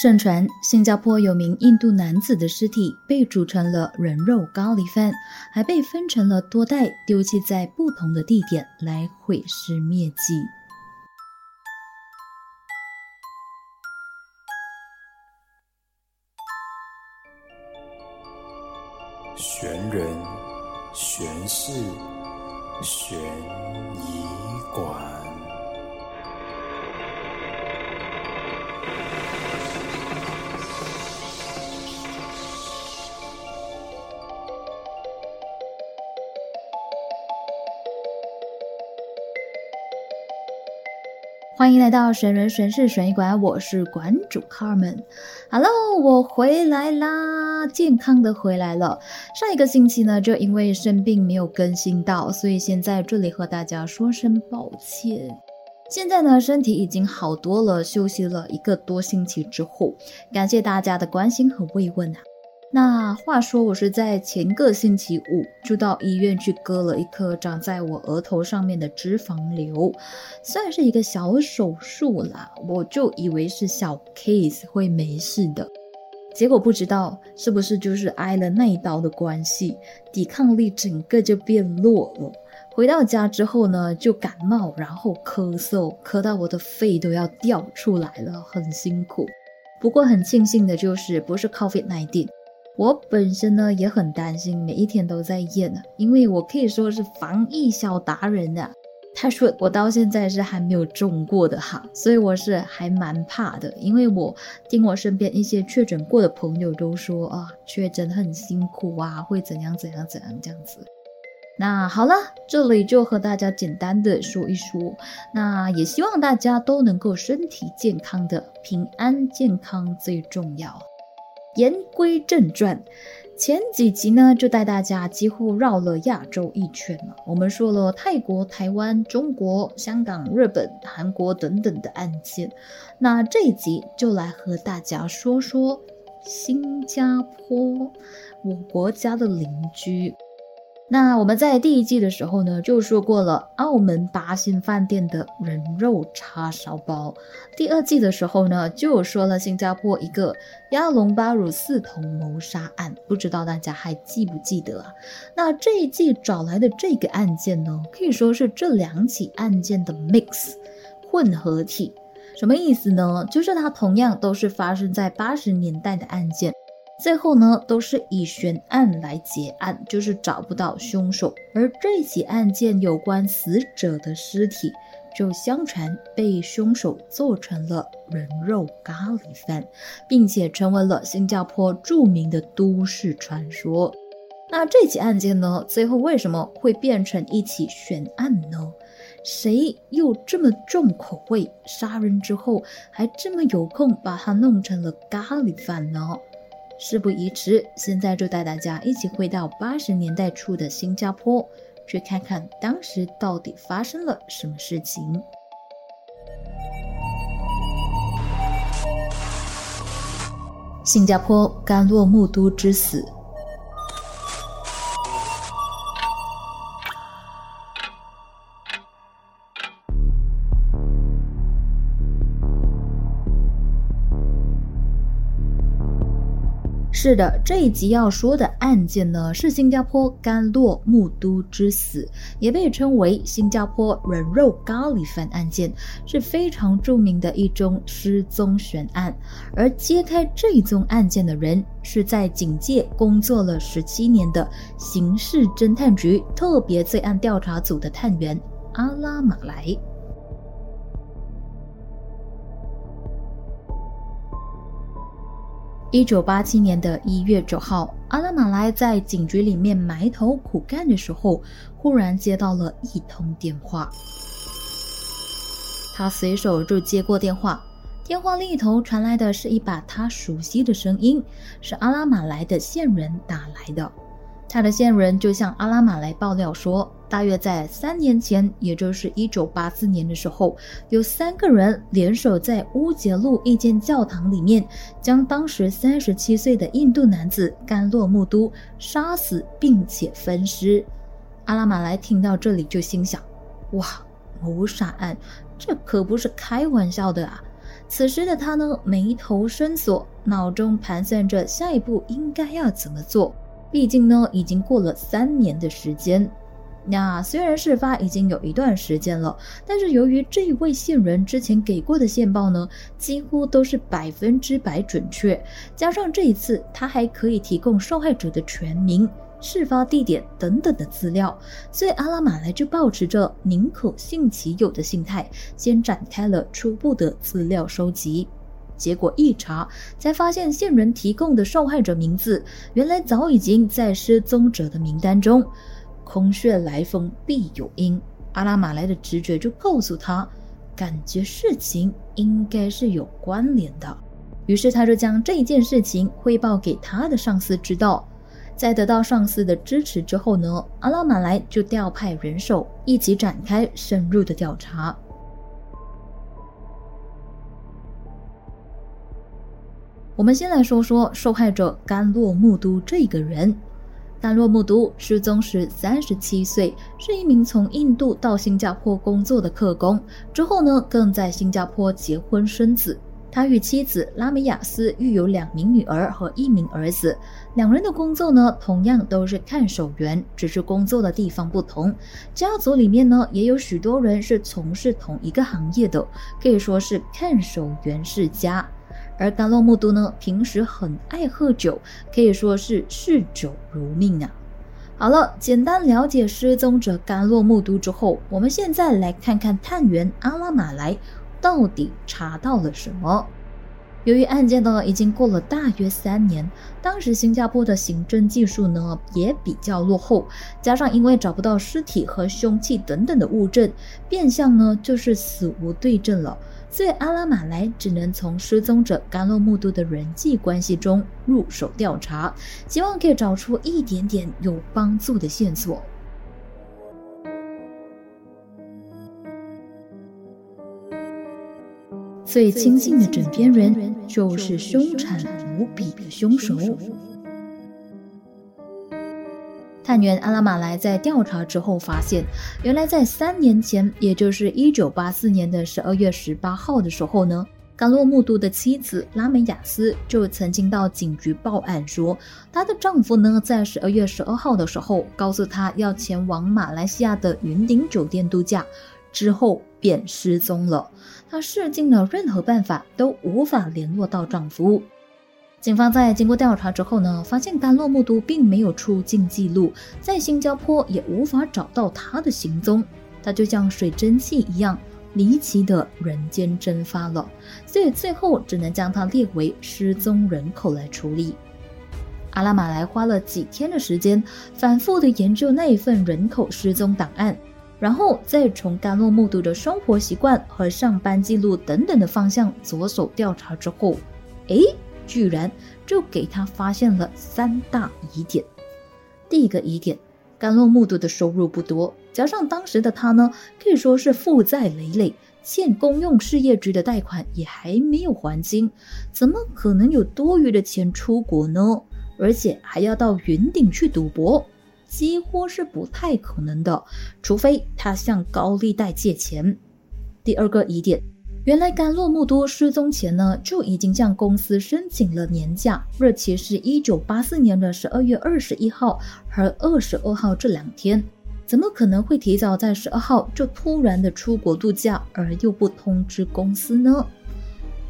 盛传新加坡有名印度男子的尸体被煮成了人肉咖喱饭，还被分成了多袋丢弃在不同的地点来毁尸灭迹。欢迎来到神人神事神医馆，我是馆主 Carmen。Hello，我回来啦，健康的回来了。上一个星期呢，就因为生病没有更新到，所以先在这里和大家说声抱歉。现在呢，身体已经好多了，休息了一个多星期之后，感谢大家的关心和慰问啊。那话说，我是在前个星期五就到医院去割了一颗长在我额头上面的脂肪瘤，算是一个小手术啦，我就以为是小 case 会没事的，结果不知道是不是就是挨了那一刀的关系，抵抗力整个就变弱了。回到家之后呢，就感冒，然后咳嗽，咳到我的肺都要掉出来了，很辛苦。不过很庆幸的就是不是 COVID 那一点。我本身呢也很担心，每一天都在验呢，因为我可以说是防疫小达人啊。他说我到现在是还没有中过的哈，所以我是还蛮怕的，因为我听我身边一些确诊过的朋友都说啊，确诊很辛苦啊，会怎样怎样怎样这样子。那好了，这里就和大家简单的说一说，那也希望大家都能够身体健康的，平安健康最重要。言归正传，前几集呢就带大家几乎绕了亚洲一圈了。我们说了泰国、台湾、中国、香港、日本、韩国等等的案件，那这一集就来和大家说说新加坡，我国家的邻居。那我们在第一季的时候呢，就说过了澳门八星饭店的人肉叉烧包。第二季的时候呢，就说了新加坡一个亚龙巴鲁四头谋杀案，不知道大家还记不记得啊？那这一季找来的这个案件呢，可以说是这两起案件的 mix 混合体。什么意思呢？就是它同样都是发生在八十年代的案件。最后呢，都是以悬案来结案，就是找不到凶手。而这起案件有关死者的尸体，就相传被凶手做成了人肉咖喱饭，并且成为了新加坡著名的都市传说。那这起案件呢，最后为什么会变成一起悬案呢？谁又这么重口味，杀人之后还这么有空把它弄成了咖喱饭呢？事不宜迟，现在就带大家一起回到八十年代初的新加坡，去看看当时到底发生了什么事情。新加坡甘洛木都之死。是的，这一集要说的案件呢，是新加坡甘洛木都之死，也被称为新加坡人肉咖喱饭案件，是非常著名的一宗失踪悬案。而揭开这一宗案件的人，是在警界工作了十七年的刑事侦探局特别罪案调查组的探员阿拉马来。一九八七年的一月九号，阿拉马来在警局里面埋头苦干的时候，忽然接到了一通电话。他随手就接过电话，电话另一头传来的是一把他熟悉的声音，是阿拉马来的线人打来的。他的线人就向阿拉马来爆料说。大约在三年前，也就是一九八四年的时候，有三个人联手在乌节路一间教堂里面，将当时三十七岁的印度男子甘洛木都杀死，并且分尸。阿拉马来听到这里就心想：哇，谋杀案，这可不是开玩笑的啊！此时的他呢，眉头深锁，脑中盘算着下一步应该要怎么做。毕竟呢，已经过了三年的时间。那虽然事发已经有一段时间了，但是由于这一位线人之前给过的线报呢，几乎都是百分之百准确，加上这一次他还可以提供受害者的全名。事发地点等等的资料，所以阿拉马来就保持着宁可信其有的心态，先展开了初步的资料收集。结果一查，才发现线人提供的受害者名字，原来早已经在失踪者的名单中。空穴来风必有因，阿拉马来的直觉就告诉他，感觉事情应该是有关联的。于是他就将这件事情汇报给他的上司知道。在得到上司的支持之后呢，阿拉马来就调派人手一起展开深入的调查。我们先来说说受害者甘洛木都这个人。但洛木都失踪时三十七岁，是一名从印度到新加坡工作的客工，之后呢，更在新加坡结婚生子。他与妻子拉美亚斯育有两名女儿和一名儿子，两人的工作呢，同样都是看守员，只是工作的地方不同。家族里面呢，也有许多人是从事同一个行业的，可以说是看守员世家。而甘洛木都呢，平时很爱喝酒，可以说是嗜酒如命啊。好了，简单了解失踪者甘洛木都之后，我们现在来看看探员阿拉马来。到底查到了什么？由于案件呢已经过了大约三年，当时新加坡的刑侦技术呢也比较落后，加上因为找不到尸体和凶器等等的物证，变相呢就是死无对证了。所以阿拉马来只能从失踪者甘洛木都的人际关系中入手调查，希望可以找出一点点有帮助的线索。最亲近的枕边人就是凶残无比的凶手。探员阿拉马来在调查之后发现，原来在三年前，也就是一九八四年的十二月十八号的时候呢，甘洛木都的妻子拉美亚斯就曾经到警局报案说，她的丈夫呢在十二月十二号的时候告诉她要前往马来西亚的云顶酒店度假。之后便失踪了。她试尽了任何办法都无法联络到丈夫。警方在经过调查之后呢，发现甘洛木都并没有出境记录，在新加坡也无法找到他的行踪。他就像水蒸气一样离奇的人间蒸发了，所以最后只能将他列为失踪人口来处理。阿拉马来花了几天的时间，反复的研究那一份人口失踪档案。然后再从甘洛木都的生活习惯和上班记录等等的方向着手调查之后，哎，居然就给他发现了三大疑点。第一个疑点，甘洛木都的收入不多，加上当时的他呢，可以说是负债累累，欠公用事业局的贷款也还没有还清，怎么可能有多余的钱出国呢？而且还要到云顶去赌博。几乎是不太可能的，除非他向高利贷借钱。第二个疑点，原来甘洛木都失踪前呢就已经向公司申请了年假，日期是一九八四年的十二月二十一号和二十二号这两天，怎么可能会提早在十二号就突然的出国度假，而又不通知公司呢？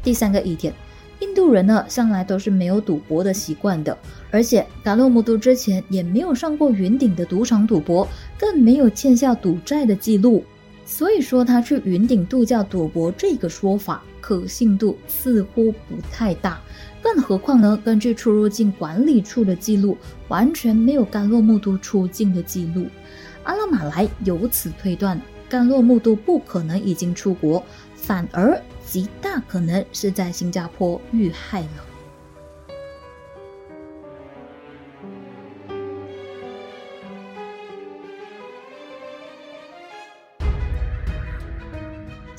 第三个疑点。印度人呢，向来都是没有赌博的习惯的，而且达洛姆都之前也没有上过云顶的赌场赌博，更没有欠下赌债的记录，所以说他去云顶度假赌博这个说法可信度似乎不太大。更何况呢，根据出入境管理处的记录，完全没有甘洛木都出境的记录。阿拉马来由此推断，甘洛木都不可能已经出国，反而。极大可能是在新加坡遇害了。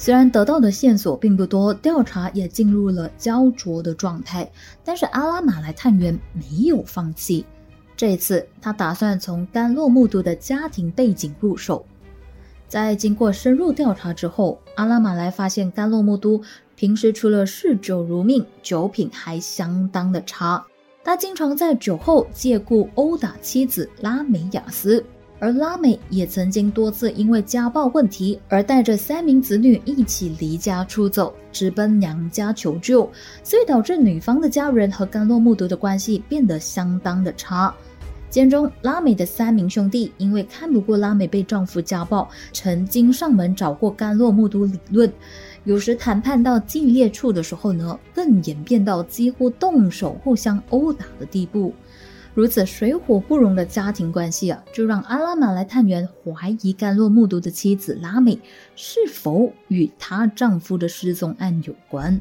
虽然得到的线索并不多，调查也进入了焦灼的状态，但是阿拉马来探员没有放弃。这次，他打算从甘洛木都的家庭背景入手。在经过深入调查之后，阿拉马来发现甘洛木都平时除了嗜酒如命，酒品还相当的差。他经常在酒后借故殴打妻子拉美雅斯，而拉美也曾经多次因为家暴问题而带着三名子女一起离家出走，直奔娘家求救，所以导致女方的家人和甘洛木都的关系变得相当的差。间中，拉美的三名兄弟因为看不过拉美被丈夫家暴，曾经上门找过甘洛木都理论。有时谈判到激烈处的时候呢，更演变到几乎动手互相殴打的地步。如此水火不容的家庭关系啊，就让阿拉马来探员怀疑甘洛目睹的妻子拉美是否与她丈夫的失踪案有关。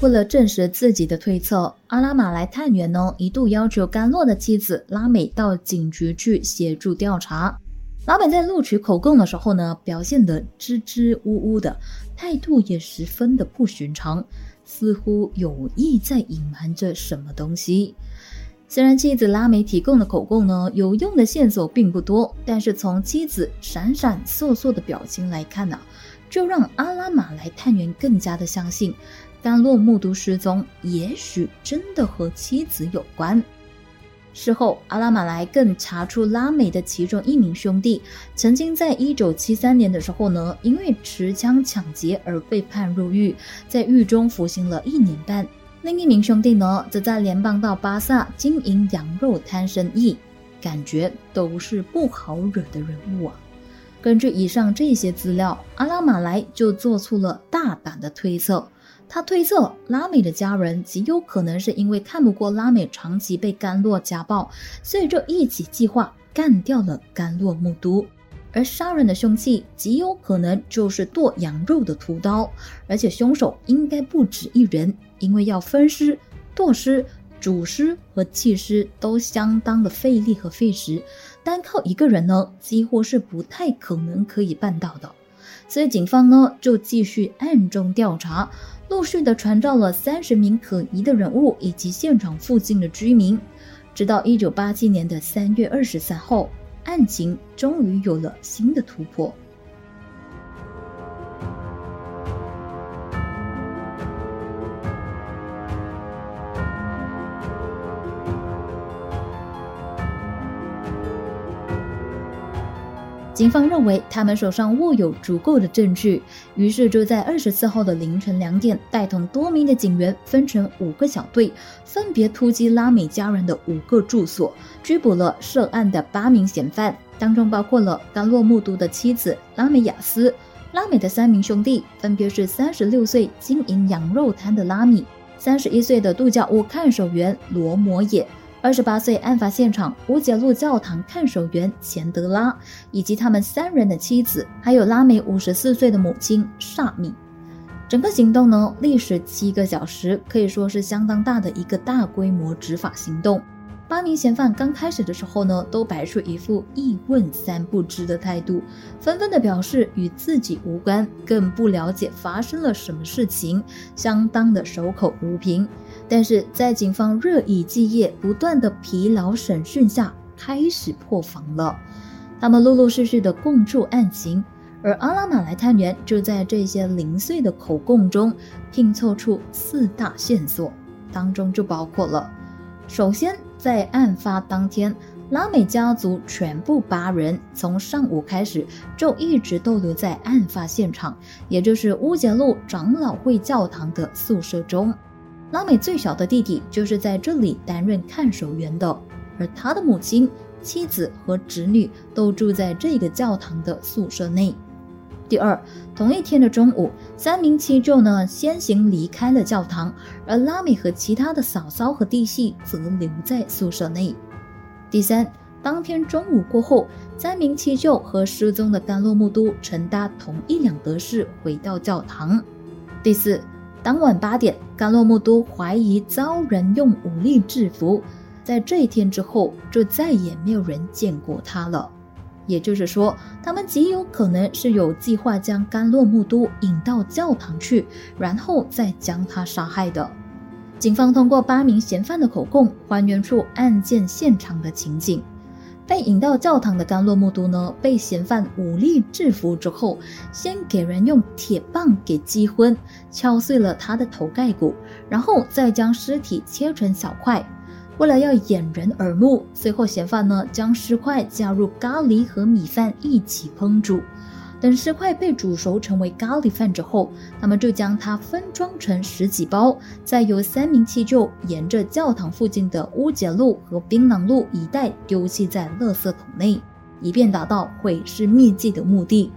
为了证实自己的推测，阿拉马来探员呢一度要求甘洛的妻子拉美到警局去协助调查。拉美在录取口供的时候呢，表现得支支吾吾的，态度也十分的不寻常，似乎有意在隐瞒着什么东西。虽然妻子拉美提供的口供呢有用的线索并不多，但是从妻子闪闪烁烁的表情来看呢，就让阿拉马来探员更加的相信。甘洛木都失踪，也许真的和妻子有关。事后，阿拉马来更查出拉美的其中一名兄弟，曾经在一九七三年的时候呢，因为持枪抢劫而被判入狱，在狱中服刑了一年半。另一名兄弟呢，则在联邦到巴萨经营羊肉摊生意，感觉都是不好惹的人物啊。根据以上这些资料，阿拉马来就做出了大胆的推测。他推测拉美的家人极有可能是因为看不过拉美长期被甘洛家暴，所以就一起计划干掉了甘洛木都。而杀人的凶器极有可能就是剁羊肉的屠刀，而且凶手应该不止一人，因为要分尸、剁尸、煮尸和弃尸都相当的费力和费时，单靠一个人呢，几乎是不太可能可以办到的。所以警方呢就继续暗中调查。陆续的传召了三十名可疑的人物以及现场附近的居民，直到一九八七年的三月二十三号，案情终于有了新的突破。警方认为他们手上握有足够的证据，于是就在二十四号的凌晨两点，带同多名的警员分成五个小队，分别突击拉美家人的五个住所，拘捕了涉案的八名嫌犯，当中包括了甘洛木都的妻子拉美雅斯，拉美的三名兄弟分别是三十六岁经营羊肉摊的拉米，三十一岁的度假屋看守员罗摩野。二十八岁案发现场乌杰路教堂看守员钱德拉，以及他们三人的妻子，还有拉美五十四岁的母亲萨米。整个行动呢，历时七个小时，可以说是相当大的一个大规模执法行动。八名嫌犯刚开始的时候呢，都摆出一副一问三不知的态度，纷纷的表示与自己无关，更不了解发生了什么事情，相当的守口如瓶。但是在警方日以继夜、不断的疲劳审讯下，开始破防了。他们陆陆续续的供出案情，而阿拉马来探员就在这些零碎的口供中拼凑出四大线索，当中就包括了：首先。在案发当天，拉美家族全部八人从上午开始就一直逗留在案发现场，也就是乌杰路长老会教堂的宿舍中。拉美最小的弟弟就是在这里担任看守员的，而他的母亲、妻子和侄女都住在这个教堂的宿舍内。第二，同一天的中午，三名七舅呢先行离开了教堂，而拉美和其他的嫂嫂和弟媳则留在宿舍内。第三，当天中午过后，三名七舅和失踪的甘洛木都乘搭同一辆德士回到教堂。第四，当晚八点，甘洛木都怀疑遭人用武力制服，在这一天之后，就再也没有人见过他了。也就是说，他们极有可能是有计划将甘洛木都引到教堂去，然后再将他杀害的。警方通过八名嫌犯的口供，还原出案件现场的情景。被引到教堂的甘洛木都呢，被嫌犯武力制服之后，先给人用铁棒给击昏，敲碎了他的头盖骨，然后再将尸体切成小块。为了要掩人耳目，随后嫌犯呢将尸块加入咖喱和米饭一起烹煮。等尸块被煮熟成为咖喱饭之后，他们就将它分装成十几包，再由三名七舅沿着教堂附近的乌节路和槟榔路一带丢弃在垃圾桶内，以便达到毁尸灭迹的目的。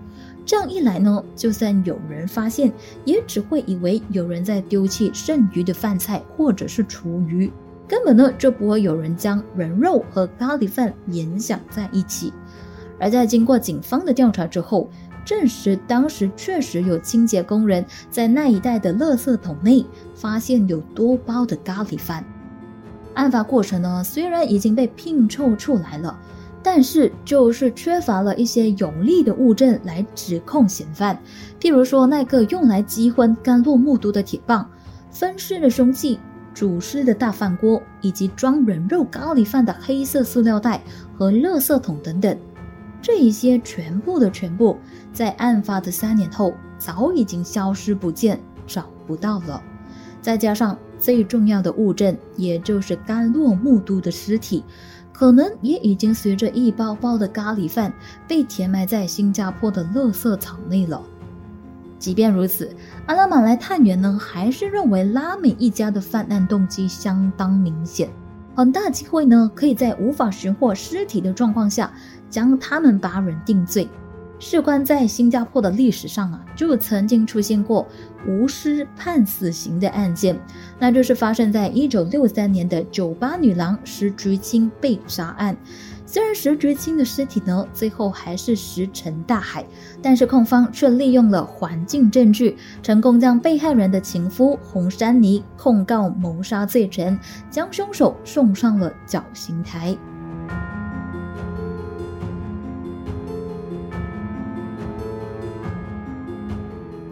这样一来呢，就算有人发现，也只会以为有人在丢弃剩余的饭菜或者是厨余，根本呢就不会有人将人肉和咖喱饭联想在一起。而在经过警方的调查之后，证实当时确实有清洁工人在那一带的垃圾桶内发现有多包的咖喱饭。案发过程呢，虽然已经被拼凑出来了，但是就是缺乏了一些有力的物证来指控嫌犯，譬如说那个用来击昏甘洛木都的铁棒、分尸的凶器、煮尸的大饭锅，以及装人肉咖喱饭的黑色塑料袋和垃圾桶等等。这一些全部的全部，在案发的三年后早已经消失不见，找不到了。再加上最重要的物证，也就是甘洛木都的尸体，可能也已经随着一包包的咖喱饭被填埋在新加坡的垃圾场内了。即便如此，阿拉马来探员呢，还是认为拉美一家的犯案动机相当明显。很大机会呢，可以在无法寻获尸体的状况下，将他们八人定罪。事关在新加坡的历史上啊，就曾经出现过无尸判死刑的案件，那就是发生在一九六三年的酒吧女郎石菊清被杀案。虽然石觉清的尸体呢，最后还是石沉大海，但是控方却利用了环境证据，成功将被害人的情夫洪山妮控告谋杀罪成，将凶手送上了绞刑台。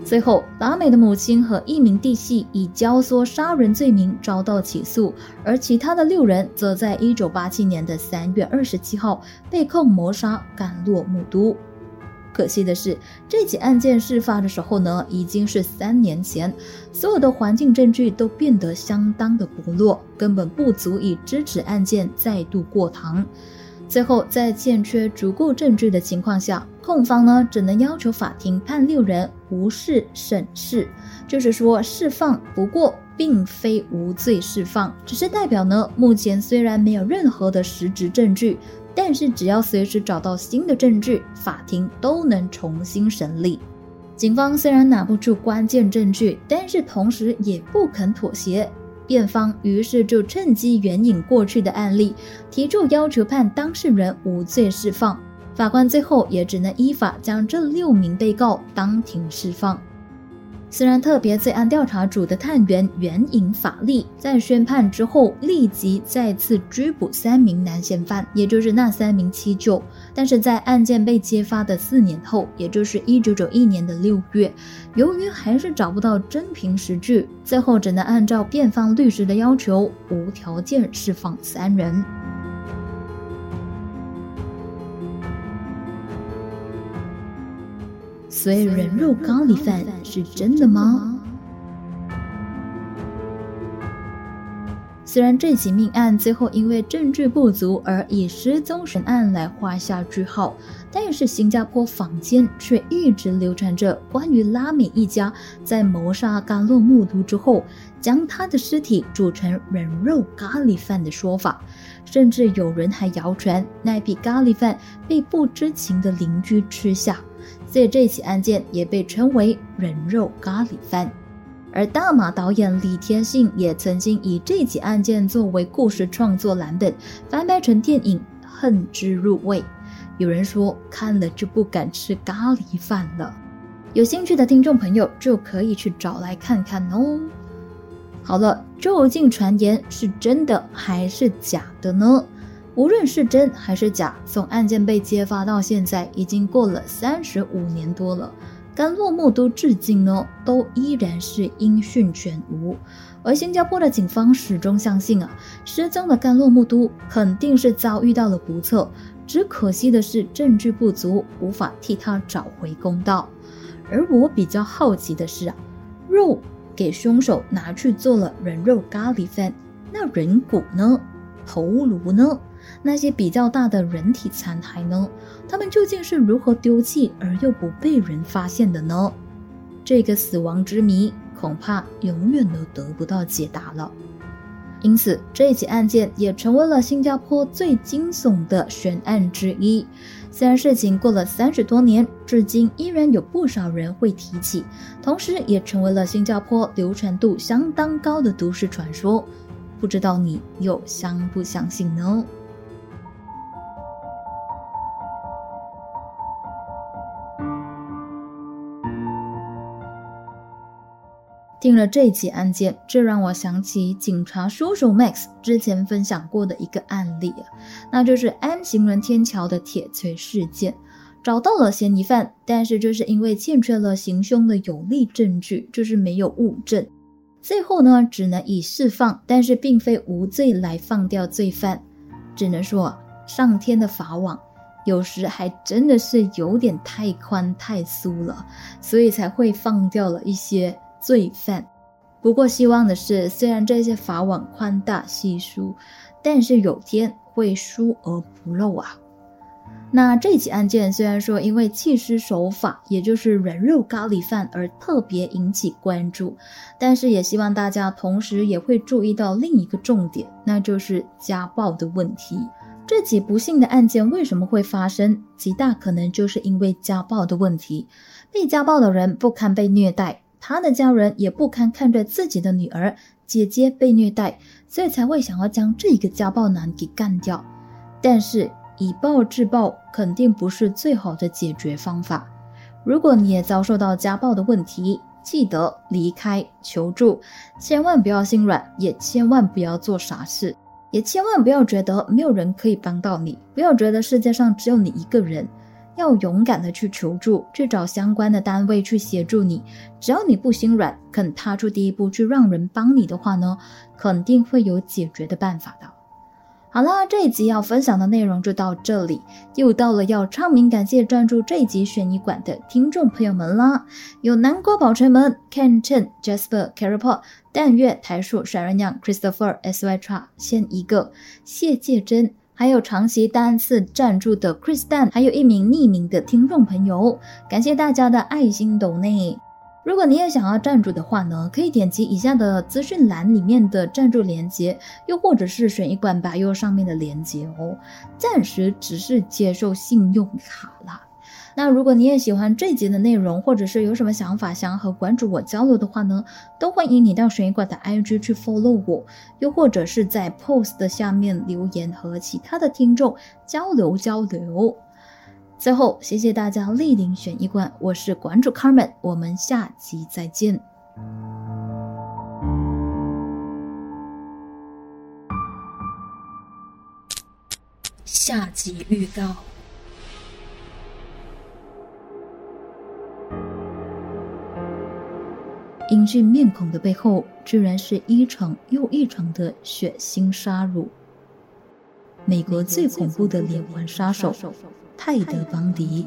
最后，达美的母亲和一名弟媳以教唆杀人罪名遭到起诉，而其他的六人则在一九八七年的三月二十七号被控谋杀甘洛木都。可惜的是，这起案件事发的时候呢，已经是三年前，所有的环境证据都变得相当的薄弱，根本不足以支持案件再度过堂。最后，在欠缺足够证据的情况下，控方呢只能要求法庭判六人无事审释，就是说释放。不过，并非无罪释放，只是代表呢，目前虽然没有任何的实质证据，但是只要随时找到新的证据，法庭都能重新审理。警方虽然拿不出关键证据，但是同时也不肯妥协。辩方于是就趁机援引过去的案例，提出要求判当事人无罪释放。法官最后也只能依法将这六名被告当庭释放。虽然特别罪案调查组的探员援引法例，在宣判之后立即再次拘捕三名男嫌犯，也就是那三名七舅，但是在案件被揭发的四年后，也就是一九九一年的六月，由于还是找不到真凭实据，最后只能按照辩方律师的要求，无条件释放三人。所以人肉咖喱饭是真的吗？虽然这起命案最后因为证据不足而以失踪悬案来画下句号，但是新加坡坊间却一直流传着关于拉美一家在谋杀甘洛木都之后，将他的尸体煮成人肉咖喱饭的说法，甚至有人还谣传那批咖喱饭被不知情的邻居吃下。所以这起案件也被称为人肉咖喱饭，而大马导演李天信也曾经以这起案件作为故事创作蓝本，翻拍成电影《恨之入味》。有人说看了就不敢吃咖喱饭了，有兴趣的听众朋友就可以去找来看看哦。好了，究竟传言是真的还是假的呢？无论是真还是假，从案件被揭发到现在，已经过了三十五年多了。甘洛木都至今呢，都依然是音讯全无。而新加坡的警方始终相信啊，失踪的甘洛木都肯定是遭遇到了不测，只可惜的是证据不足，无法替他找回公道。而我比较好奇的是啊，肉给凶手拿去做了人肉咖喱饭，那人骨呢？头颅呢？那些比较大的人体残骸呢？他们究竟是如何丢弃而又不被人发现的呢？这个死亡之谜恐怕永远都得不到解答了。因此，这起案件也成为了新加坡最惊悚的悬案之一。虽然事情过了三十多年，至今依然有不少人会提起，同时也成为了新加坡流传度相当高的都市传说。不知道你又相不相信呢？听了这起案件，这让我想起警察叔叔 Max 之前分享过的一个案例那就是 M 行人天桥的铁锤事件。找到了嫌疑犯，但是就是因为欠缺了行凶的有力证据，就是没有物证，最后呢，只能以释放，但是并非无罪来放掉罪犯。只能说，上天的法网有时还真的是有点太宽太酥了，所以才会放掉了一些。罪犯。不过，希望的是，虽然这些法网宽大稀疏，但是有天会疏而不漏啊。那这起案件虽然说因为弃尸手法，也就是人肉咖喱饭而特别引起关注，但是也希望大家同时也会注意到另一个重点，那就是家暴的问题。这起不幸的案件为什么会发生？极大可能就是因为家暴的问题。被家暴的人不堪被虐待。他的家人也不堪看着自己的女儿、姐姐被虐待，所以才会想要将这一个家暴男给干掉。但是以暴制暴肯定不是最好的解决方法。如果你也遭受到家暴的问题，记得离开求助，千万不要心软，也千万不要做傻事，也千万不要觉得没有人可以帮到你，不要觉得世界上只有你一个人。要勇敢的去求助，去找相关的单位去协助你。只要你不心软，肯踏出第一步去让人帮你的话呢，肯定会有解决的办法的。好了，这一集要分享的内容就到这里，又到了要唱名感谢赞助这一集悬疑馆的听众朋友们啦。有南瓜宝锤们、Ken Chen、Jasper、Carol、淡月、台树、甩人娘、Christopher、S Y Tra，先一个谢介真。还有长期单次赞助的 Chris Dan，还有一名匿名的听众朋友，感谢大家的爱心抖内。如果你也想要赞助的话呢，可以点击以下的资讯栏里面的赞助链接，又或者是选一管白右上面的链接哦。暂时只是接受信用卡啦。那如果你也喜欢这集的内容，或者是有什么想法想要和馆主我交流的话呢，都欢迎你到悬疑馆的 IG 去 follow 我，又或者是在 post 的下面留言和其他的听众交流交流。最后，谢谢大家莅临悬疑馆，我是馆主 Carmen，我们下集再见。下集预告。英俊面孔的背后，居然是一场又一场的血腥杀戮。美国最恐怖的连环杀手泰德·邦迪。